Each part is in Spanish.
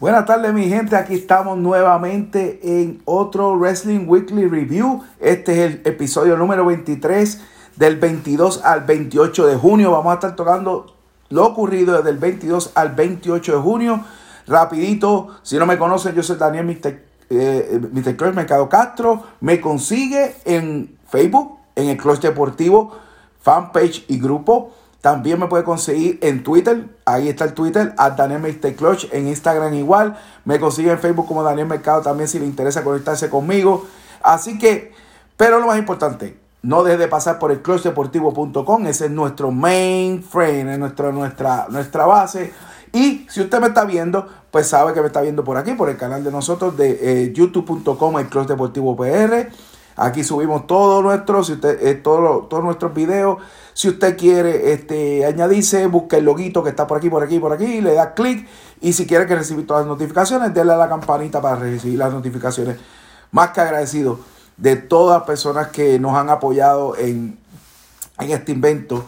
Buenas tardes mi gente, aquí estamos nuevamente en otro Wrestling Weekly Review. Este es el episodio número 23 del 22 al 28 de junio. Vamos a estar tocando lo ocurrido desde el 22 al 28 de junio. Rapidito, si no me conocen, yo soy Daniel Mr. Eh, Mr. Mercado Castro. Me consigue en Facebook, en el Clutch Deportivo, fanpage y grupo. También me puede conseguir en Twitter, ahí está el Twitter, a Daniel Mr. En Instagram igual. Me consigue en Facebook como Daniel Mercado también si le interesa conectarse conmigo. Así que, pero lo más importante, no deje de pasar por el clutchdeportivo.com, ese es nuestro main frame, es nuestra, nuestra, nuestra base. Y si usted me está viendo, pues sabe que me está viendo por aquí, por el canal de nosotros de eh, youtube.com, el Clutch Deportivo PR. Aquí subimos todo nuestro, eh, todo, todos nuestros videos. Si usted quiere este, añadirse, busque el loguito que está por aquí, por aquí, por aquí, le da clic. Y si quiere que reciba todas las notificaciones, denle a la campanita para recibir las notificaciones. Más que agradecido de todas las personas que nos han apoyado en, en este invento.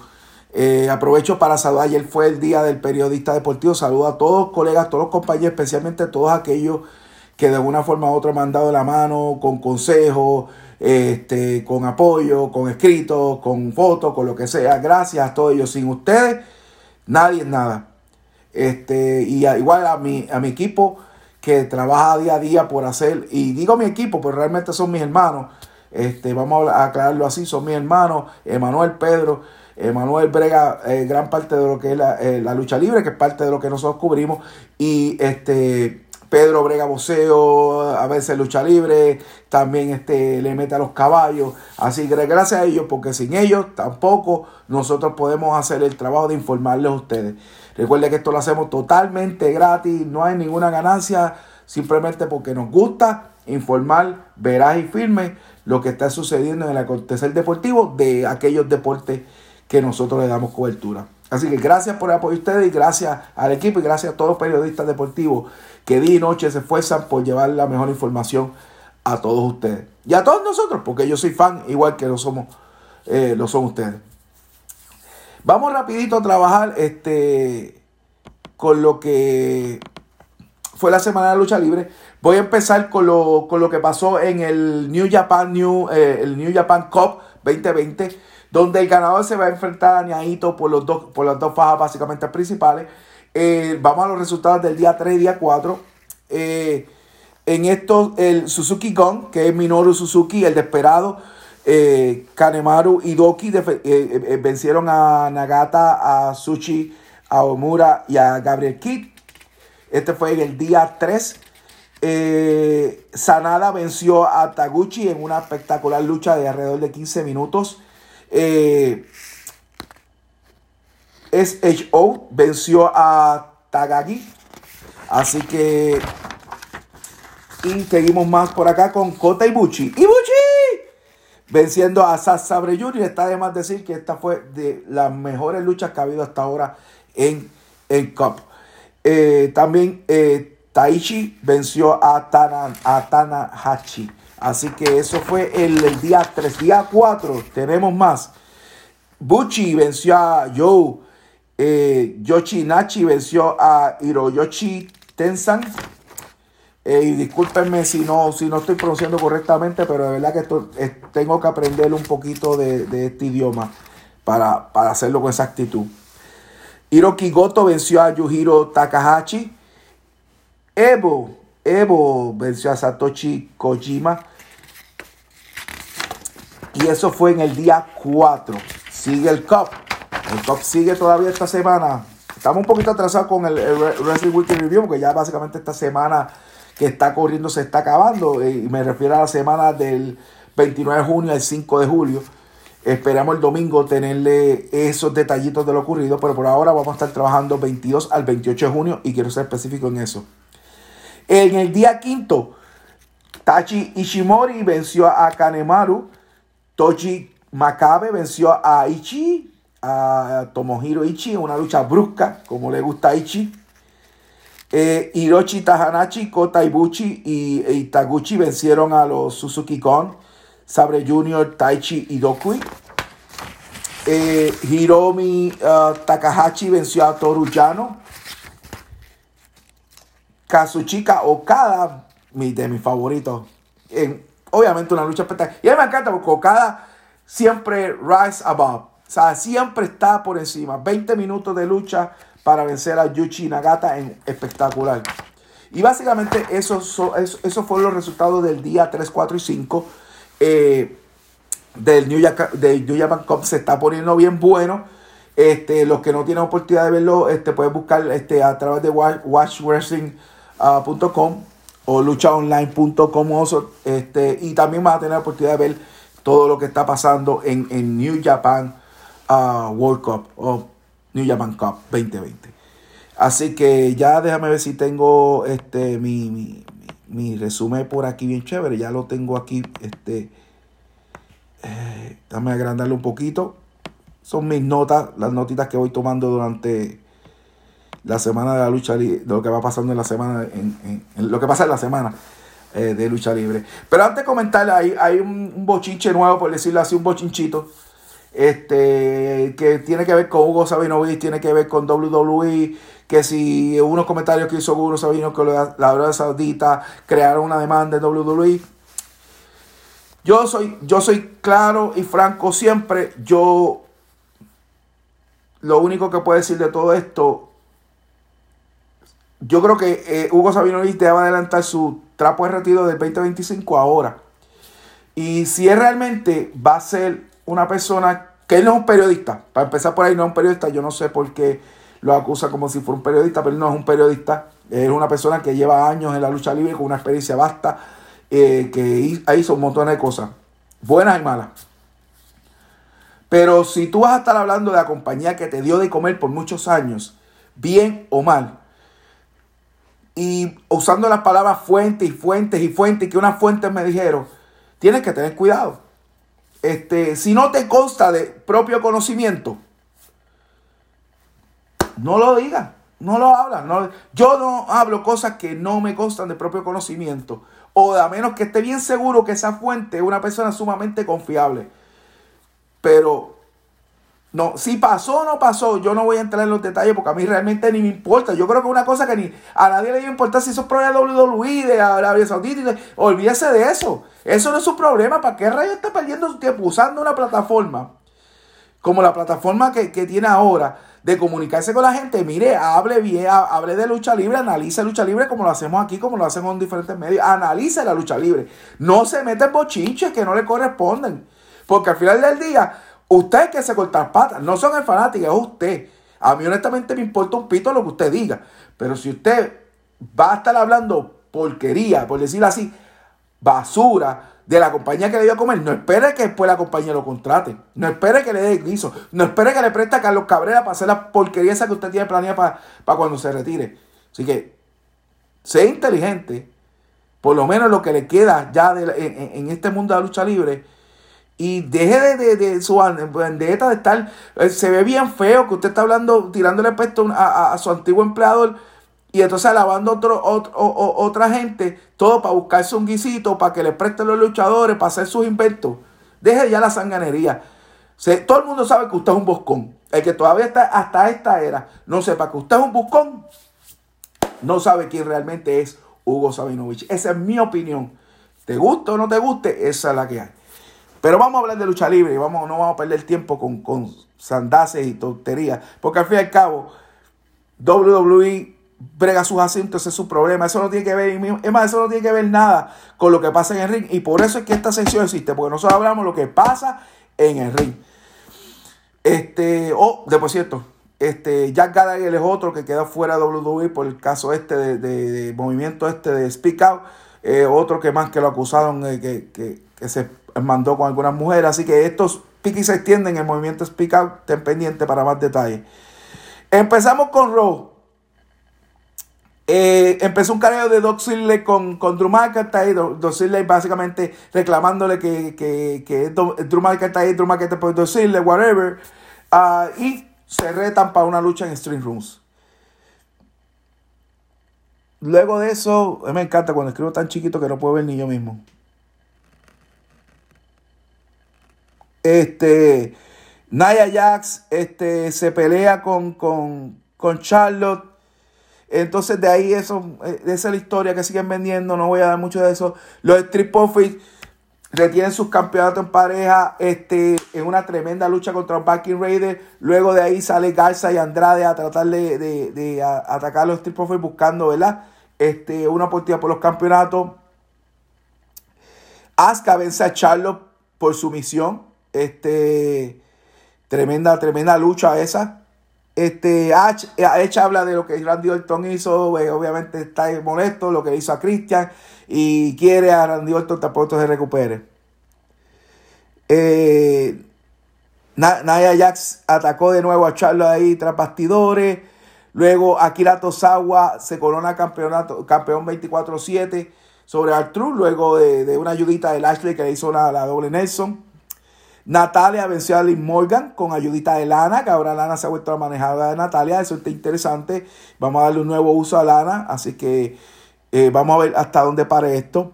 Eh, aprovecho para saludar, ayer fue el día del periodista deportivo, saludo a todos los colegas, todos los compañeros, especialmente a todos aquellos que de una forma u otra me han dado la mano con consejos, este, con apoyo, con escritos, con fotos, con lo que sea. Gracias a todos ellos. Sin ustedes, nadie es nada. Este, y igual a mi, a mi equipo que trabaja día a día por hacer, y digo mi equipo, pero realmente son mis hermanos. Este, vamos a aclararlo así, son mis hermanos, Emanuel Pedro, Emanuel brega eh, gran parte de lo que es la, eh, la, lucha libre, que es parte de lo que nosotros cubrimos, y este Pedro brega voceo, a veces lucha libre, también este, le mete a los caballos. Así que gracias a ellos, porque sin ellos tampoco nosotros podemos hacer el trabajo de informarles a ustedes. Recuerden que esto lo hacemos totalmente gratis, no hay ninguna ganancia, simplemente porque nos gusta informar veraz y firme lo que está sucediendo en el acontecer deportivo de aquellos deportes que nosotros le damos cobertura. Así que gracias por el apoyo de ustedes y gracias al equipo y gracias a todos los periodistas deportivos que día y noche se esfuerzan por llevar la mejor información a todos ustedes. Y a todos nosotros, porque yo soy fan igual que lo somos, eh, lo son ustedes. Vamos rapidito a trabajar este, con lo que fue la semana de lucha libre. Voy a empezar con lo, con lo que pasó en el New Japan, New, eh, el New Japan Cup 2020, donde el ganador se va a enfrentar a Ñaito por, los dos, por las dos fajas básicamente principales. Eh, vamos a los resultados del día 3 y día 4. Eh, en esto, el Suzuki Gun, que es Minoru Suzuki, el desesperado, eh, Kanemaru y Doki vencieron a Nagata, a Suchi, a Omura y a Gabriel Kidd. Este fue en el día 3. Sanada venció a Taguchi en una espectacular lucha de alrededor de 15 minutos. SHO venció a Tagagi. Así que. Y seguimos más por acá con Kota Ibuchi. ¡Ibuchi! Venciendo a Sasabre Jr. Está de más decir que esta fue de las mejores luchas que ha habido hasta ahora en el Cup. Eh, también eh, Taichi venció a, Tana, a Tanahashi. Así que eso fue el, día 3. Día 4 tenemos más. Buchi venció a Joe eh, Yoshi Nachi venció a Hiroyoshi Tensan. Eh, y discúlpenme si no, si no estoy pronunciando correctamente, pero de verdad que tengo que aprender un poquito de, este idioma para, hacerlo con exactitud. Hiroki Goto venció a Yujiro Takahashi. Evo, Evo venció a Satoshi Kojima. Y eso fue en el día 4. Sigue el Cup. El top sigue todavía esta semana. Estamos un poquito atrasados con el, Wrestling Weekly Review porque ya básicamente esta semana que está corriendo se está acabando. Eh, y me refiero a la semana del 29 de junio al 5 de julio. Esperamos el domingo tenerle esos detallitos de lo ocurrido, pero por ahora vamos a estar trabajando 22 al 28 de junio y quiero ser específico en eso. En el día quinto, Tachi Ishimori venció a Kanemaru. Tochi Makabe venció a Ichi a Tomohiro Ichi una lucha brusca, como le gusta a Ichi. Eh, Hiroshi Tahanachi, Kota Ibuchi y, Taguchi vencieron a los Suzuki Gon, Sabre Jr., Taichi y Dokui. Eh, Hiromi uh, Takahashi venció a Toru Yano. Kazuchika Okada, mi, de mis favoritos. En, obviamente una lucha espectacular. Y a mí me encanta porque Okada siempre rise above. O sea, siempre está por encima. 20 minutos de lucha para vencer a Yuchi Nagata en espectacular. Y básicamente esos, eso, fueron los resultados del día 3, 4 y 5 eh, del New, Japan Cup. Se está poniendo bien bueno. Este, los que no tienen oportunidad de verlo, este, pueden buscar este, a través de watchwrestling.com uh, o luchaonline.com. Este, y también van a tener la oportunidad de ver todo lo que está pasando en, New Japan uh, World Cup o New Japan Cup 2020. Así que ya déjame ver si tengo este mi, mi, resumen por aquí bien chévere. Ya lo tengo aquí. Este, eh, déjame agrandarlo un poquito. Son mis notas, las notitas que voy tomando durante la semana de la lucha libre, lo que va pasando en la semana, en, lo que pasa en la semana eh, de lucha libre. Pero antes de comentar, hay, hay un, un bochinche nuevo, por decirlo así, un bochinchito este, que tiene que ver con Hugo Sabinovich, tiene que ver con WWE, que si unos comentarios que hizo Hugo Sabino que la, Arabia Saudita crearon una demanda en WWE. Yo soy, yo soy claro y franco siempre. Yo lo único que puedo decir de todo esto, yo creo que eh, Hugo Sabinovich debe adelantar su trapo de retiro del 2025 ahora. Y si él realmente va a ser una persona que él no es un periodista. Para empezar por ahí, no es un periodista. Yo no sé por qué lo acusa como si fuera un periodista, pero él no es un periodista. Es una persona que lleva años en la lucha libre con una experiencia vasta, eh, que hizo un montón de cosas, buenas y malas. Pero si tú vas a estar hablando de la compañía que te dio de comer por muchos años, bien o mal, y usando las palabras fuentes y fuentes y fuentes, que unas fuentes me dijeron, tienes que tener cuidado. Este, si no te consta de propio conocimiento, no lo digas, no lo hablas. No, yo no hablo cosas que no me constan de propio conocimiento. O a menos que esté bien seguro que esa fuente es una persona sumamente confiable. Pero no, si pasó o no pasó, yo no voy a entrar en los detalles porque a mí realmente ni me importa. Yo creo que una cosa que ni a nadie le debe importar si eso es problema de WWE, de Arabia Saudita, olvídese de eso. Eso no es su problema. ¿Para qué Rayo está perdiendo su tiempo usando una plataforma como la plataforma que, tiene ahora de comunicarse con la gente? Mire, hable bien, hable de lucha libre, analice lucha libre como lo hacemos aquí, como lo hacemos en diferentes medios. Analice la lucha libre. No se mete en bochinches que no le corresponden. Porque al final del día Usted que se corta patas, no son el fanático, es usted. A mí honestamente me importa un pito lo que usted diga. Pero si usted va a estar hablando porquería, por decirlo así, basura de la compañía que le dio a comer, no espere que después la compañía lo contrate. No espere que le dé guiso. No espere que le preste a Carlos Cabrera para hacer la porquería esa que usted tiene planeada para, cuando se retire. Así que, sea inteligente. Por lo menos lo que le queda ya en este mundo de la lucha libre y deje de, de, su vendetta de estar. Eh, se ve bien feo que usted está hablando, tirándole puesto a, a, su antiguo empleador y entonces alabando otro, otro, otra gente, todo para buscarse un guisito, para que le presten los luchadores, para hacer sus inventos. Deje ya la sanganería. todo el mundo sabe que usted es un boscón. El que todavía está hasta esta era no sepa que usted es un buscón, no sabe quién realmente es Hugo Sabinovich. Esa es mi opinión. ¿Te gusta o no te guste? Esa es la que hay. Pero vamos a hablar de lucha libre y vamos, no vamos a perder tiempo con, con sandaces y tonterías. Porque al fin y al cabo, WWE brega sus asuntos, ese es su problema. Eso no tiene que ver, es más, eso no tiene que ver nada con lo que pasa en el ring. Y por eso es que esta sección existe, porque nosotros hablamos de lo que pasa en el ring. Este, oh, de por cierto, este, Jack Gallagher es otro que queda fuera de WWE por el caso este de, movimiento este de Speak Out. Eh, otro que más que lo acusaron de que, que, que se mandó con algunas mujeres. Así que estos piquis se extienden en el movimiento Speak Out. Ten pendiente para más detalles. Empezamos con Raw. Eh, empezó un careo de Doc Sidley con, con Drew McIntyre. Doc Sidley básicamente reclamándole que, que, que Drew McIntyre, Drew McIntyre por Doc Sidley, whatever. Ah, y se retan para una lucha en Stream Rooms. Luego de eso, me encanta cuando escribo tan chiquito que no puedo ver ni yo mismo. Este, Nia Jax este, se pelea con, con, Charlotte. Entonces de ahí eso, eh, esa es la historia que siguen vendiendo, no voy a dar mucho de eso. Los Street Profits retienen sus campeonatos en pareja este, en una tremenda lucha contra los Viking Raiders. Luego de ahí sale Garza y Andrade a tratar de, atacar a los Street Profits buscando, ¿verdad? Este, una oportunidad por los campeonatos. Asuka vence a Charlotte por su misión. Este, tremenda, tremenda lucha esa. Este, H, habla de lo que Randy Orton hizo, eh, obviamente está molesto, lo que hizo a Christian y quiere a Randy Orton tampoco se recupere. Eh, Naya Jax atacó de nuevo a Charlo ahí tras bastidores. Luego Akira Tosawa se corona campeonato, campeón 24-7 sobre Artruth, luego de, una ayudita de Lashley que le hizo la, la doble Nelson. Natalia venció a Liz Morgan con ayudita de Lana, que ahora Lana se ha vuelto a manejar de Natalia. Eso está interesante. Vamos a darle un nuevo uso a Lana. Así que eh, vamos a ver hasta dónde pare esto.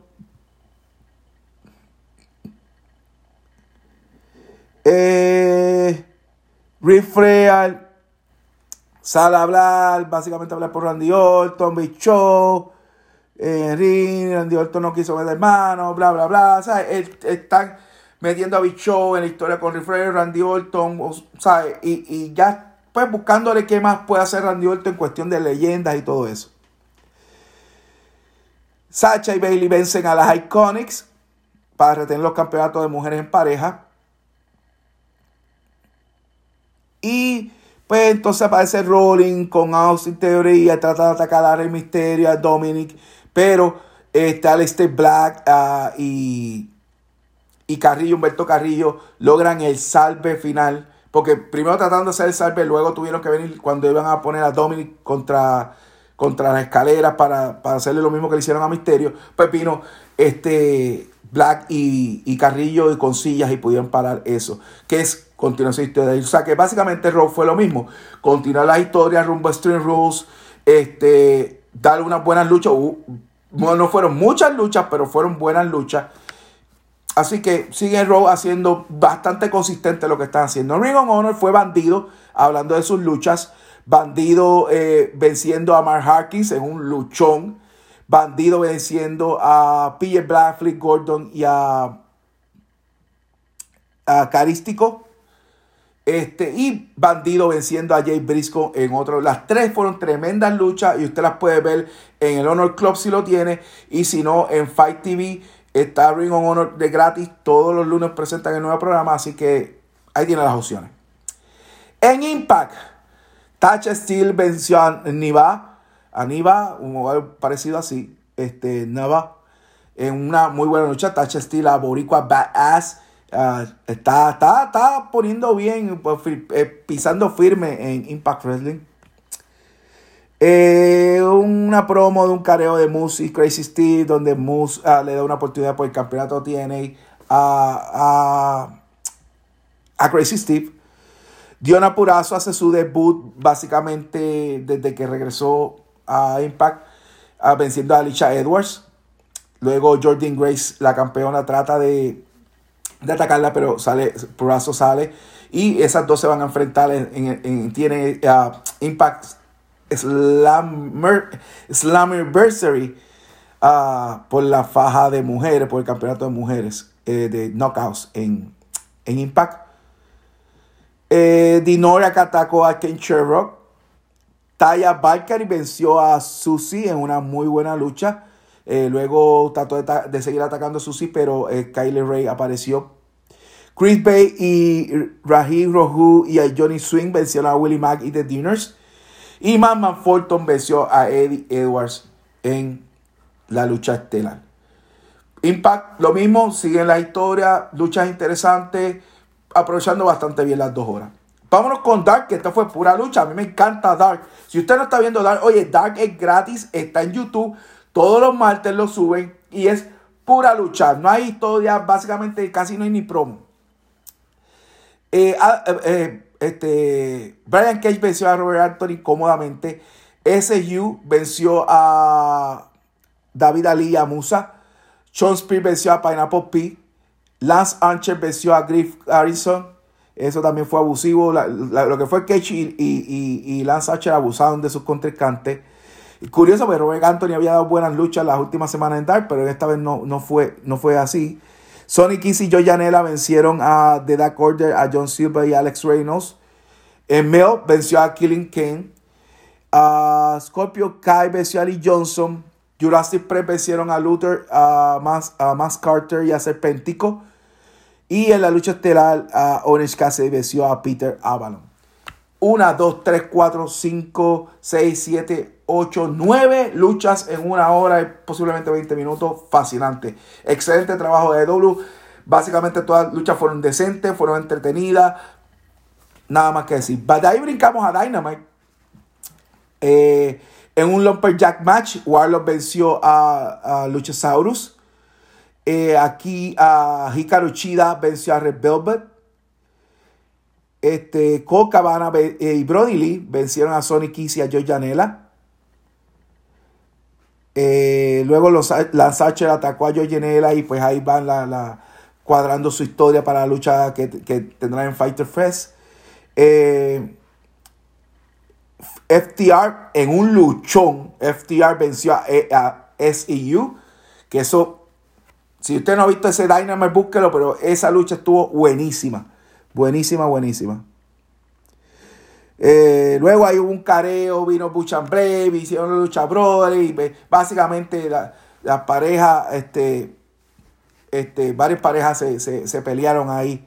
Eh, Rick sale a hablar, básicamente hablar por Randy Orton, Big Show, eh, Randy Orton no quiso ver hermano, bla, bla, bla. O sea, están metiendo a Big Show en la historia con Rick Randy Orton, o, Y, y, ya pues buscándole qué más puede hacer Randy Orton en cuestión de leyendas y todo eso. Sacha y Bailey vencen a las Iconics para retener los campeonatos de mujeres en pareja. Y pues entonces aparece Rolling con Austin Theory y trata de atacar a Rey Mysterio, a Dominic. Pero está Aleister Black uh, y y Carrillo, Humberto Carrillo, logran el salve final. Porque primero tratando de hacer el salve, luego tuvieron que venir cuando iban a poner a Dominic contra, contra las escaleras para, hacerle lo mismo que le hicieron a Misterio. Pues vino este Black y, Carrillo y con sillas y pudieron parar eso. Que es continuación de historia. O sea que básicamente Raw fue lo mismo. Continuar la historia rumbo a Stream Rules. Este, dar unas buenas luchas. no fueron muchas luchas, pero fueron buenas luchas. Así que sigue Raw haciendo bastante consistente lo que están haciendo. Ring of Honor fue bandido, hablando de sus luchas. Bandido eh, venciendo a Mark Harkins en un luchón. Bandido venciendo a PJ Blackflip, Gordon y a, a Carístico. Este, y Bandido venciendo a Jay Briscoe en otro. Las tres fueron tremendas luchas y usted las puede ver en el Honor Club si lo tiene. Y si no, en Fight TV Está Ring of Honor de gratis. Todos los lunes presentan el nuevo programa. Así que ahí tiene las opciones. En Impact, Touch Steel venció a Niva. A Niva, un jugador parecido así. Este, Nava. En una muy buena lucha. Touch Steel a Boricua Badass. Uh, está, está, está poniendo bien, pues, eh, pisando firme en Impact Wrestling. Eh, una promo de un careo de Moose y Crazy Steve, donde Moose ah, le da una oportunidad por el campeonato TNA a, a, Crazy Steve. Diona Purazo hace su debut básicamente desde que regresó a Impact, ah, venciendo a Alicia Edwards. Luego Jordan Grace, la campeona, trata de, de atacarla, pero sale, Purazo sale. Y esas dos se van a enfrentar en, en, tiene ah, Impact Slammiversary uh, por la faja de mujeres, por el campeonato de mujeres eh, de Knockouts en, en Impact. Eh, Dinoria que atacó a Ken Sherrock. Taya Valkyrie venció a Susie en una muy buena lucha. Eh, luego trató de, seguir atacando a Susie, pero eh, Ray apareció. Chris Bay y Raheem Rohu y a Johnny Swing vencieron a Willie Mack y The Dinners. Y Mamman Fulton venció a Eddie Edwards en la lucha estelar. Impact, lo mismo, siguen la historia, luchas interesantes, aprovechando bastante bien las dos horas. Vámonos con Dark, que esta fue pura lucha. A mí me encanta Dark. Si usted no está viendo Dark, oye, Dark es gratis, está en YouTube. Todos los martes lo suben y es pura lucha. No hay historia, básicamente casi no hay ni promo. Eh, ah, eh, eh este, Brian Cage venció a Robert Anthony cómodamente. SU venció a David Ali y a Musa. Sean Spears venció a Pineapple P. Lance Archer venció a Griff Harrison. Eso también fue abusivo. lo que fue Cage y, y, Lance Archer abusaron de sus contrincantes. Curioso, porque Robert Anthony había dado buenas luchas las últimas semanas en Dark, pero esta vez no, no, fue, no fue así. Sonny Kiss y Joe Janela vencieron a The Dark Order, a John Silver y Alex Reynolds. Mel venció a Killing Kane. Uh, Scorpio Kai venció a Lee Johnson. Jurassic Press vencieron a Luther, a Max, Carter y a Serpentico. Y en la lucha estelar, a Orange Cassidy venció a Peter Avalon. 1, 2, 3, 4, 5, 6, 7, 8, 9 luchas en una hora y posiblemente 20 minutos. Fascinante. Excelente trabajo de W. Básicamente todas las luchas fueron decentes, fueron entretenidas. Nada más que decir. De ahí brincamos a Dynamite. Eh, en un Lumberjack match, Warlock venció a, a Luchasaurus. Eh, aquí a Hikaru Chida venció a Red Velvet. Este, Cole Cabana eh, y Brody Lee vencieron a Sonic Kiss y a Joe Janela. Eh, luego los, Lance Archer atacó a Joe y pues ahí van la, cuadrando su historia para la lucha que, que tendrá en Fighter Fest. Eh, FTR en un luchón. FTR venció a, a, SEU. Que eso, si usted no ha visto ese Dynamite, búsquelo. Pero esa lucha estuvo buenísima. Buenísima, buenísima. Eh, luego hay un careo, vino Buchan Brave, hicieron la lucha Brother. Y básicamente las la parejas, este, este, varias parejas se, se pelearon ahí.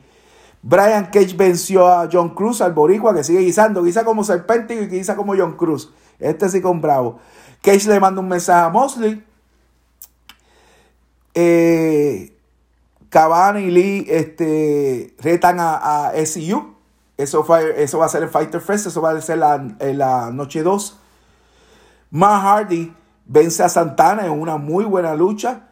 Brian Cage venció a John Cruz, al boricua, que sigue guisando. Guisa como Serpentico y guisa como John Cruz. Este sí con bravo. Cage le manda un mensaje a Mosley. Eh, Cabana y Lee este, retan a, a SU. Eso, va a ser el Fighter Fest. Eso va a ser la, la noche 2. Matt Hardy vence a Santana en una muy buena lucha.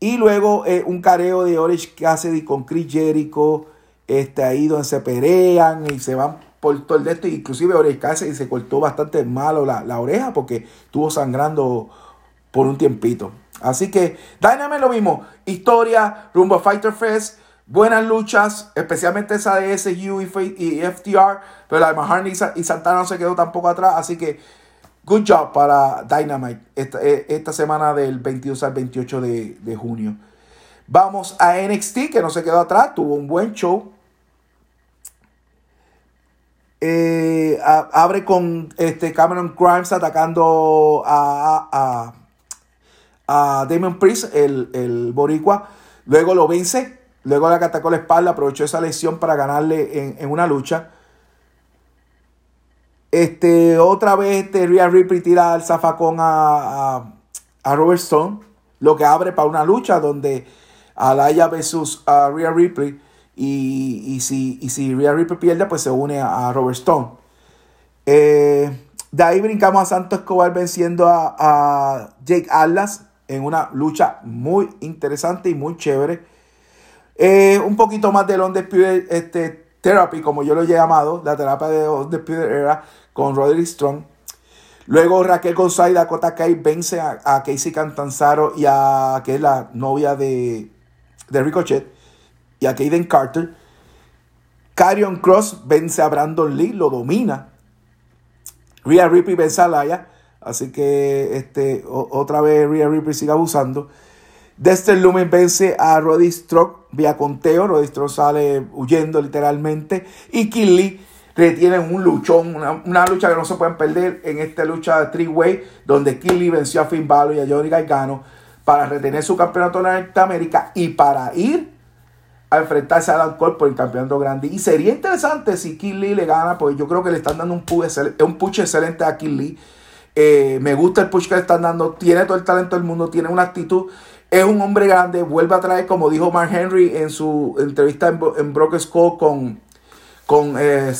Y luego eh, un careo de Orange Cassidy con Chris Jericho este, ahí donde se pelean y se van por todo el de esto. Inclusive y se cortó bastante malo la, oreja porque estuvo sangrando por un tiempito. Así que Dynamite lo mismo. Historia, rumbo a Fighter Fest. Buenas luchas, especialmente esa de SU y, FTR. Pero la de Maharney y Santana no se quedó tampoco atrás. Así que good job para Dynamite esta, eh, esta semana del 22 al 28 de, de junio. Vamos a NXT, que no se quedó atrás, tuvo un buen show. Eh, abre con este Cameron Grimes atacando a, a, Damon Priest, el, el, boricua. Luego lo vence. Luego le atacó la espalda, aprovechó esa lesión para ganarle en, una lucha. Este, otra vez este Rhea Ripley tira al zafacón a, a, Robert Stone. Lo que abre para una lucha donde Alaya versus a Rhea Ripley y, si, y si Rhea Ripley pierde, pues se une a, Robert Stone. Eh, de ahí brincamos a Santos Escobar venciendo a, Jake Atlas en una lucha muy interesante y muy chévere. Eh, un poquito más de este, Therapy, como yo lo he llamado, la terapia de Undisputed Era con Roderick Strong. Luego Raquel González y Dakota Kai vence a, Casey Cantanzaro y a que es la novia de, de Ricochet y a Kaden Carter. Carion Cross vence a Brandon Lee, lo domina. Rhea Ripley vence a Laya. Así que este, otra vez Rhea Ripley sigue abusando. Dexter Lumen vence a Roddy Stroke vía conteo. Roddy Stroke sale huyendo literalmente. Y Kill retiene un luchón, una, lucha que no se pueden perder en esta lucha de three-way, donde Kill venció a Finn Balor y a Johnny Gargano para retener su campeonato de Norteamérica y para ir a enfrentarse a Adam Cole por el campeonato grande. Y sería interesante si Kill Lee le gana, pues yo creo que le están dando un push, un excelente a Kill Lee. Eh, me gusta el push que le están dando. Tiene todo el talento del mundo, tiene una actitud. Es un hombre grande. Vuelve a traer, como dijo Mark Henry en su entrevista en, en Broken Skull con, con eh,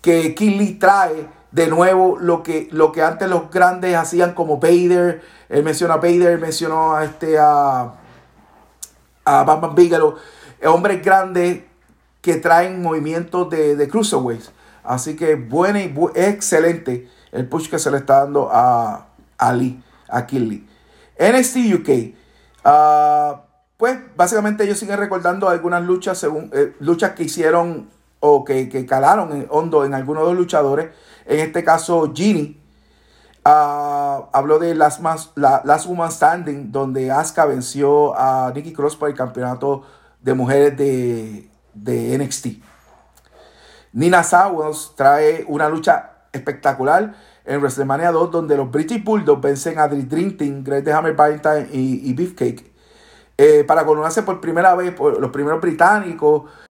que Kill Lee trae de nuevo lo que, lo que antes los grandes hacían como Vader. Él menciona a Vader, mencionó a este a, a Bam Bigelow hombres grandes que traen movimientos de, de cruiserweights. Así que bueno y excelente el push que se le está dando a Ali, a Killy. NXT UK. Ah, pues básicamente ellos siguen recordando algunas luchas, según, eh, luchas que hicieron o que, calaron en, hondo en algunos de los luchadores. En este caso, Ginny Ah, habló de Last, la, Woman Standing, donde Asuka venció a Nikki Cross por el campeonato de mujeres de, de NXT. Nina Sawos trae una lucha espectacular en WrestleMania 2, donde los British Bulldogs vencen a Dream Team, Great Hammer Valentine y, y Beefcake. Eh, para coronarse por primera vez por los primeros británicos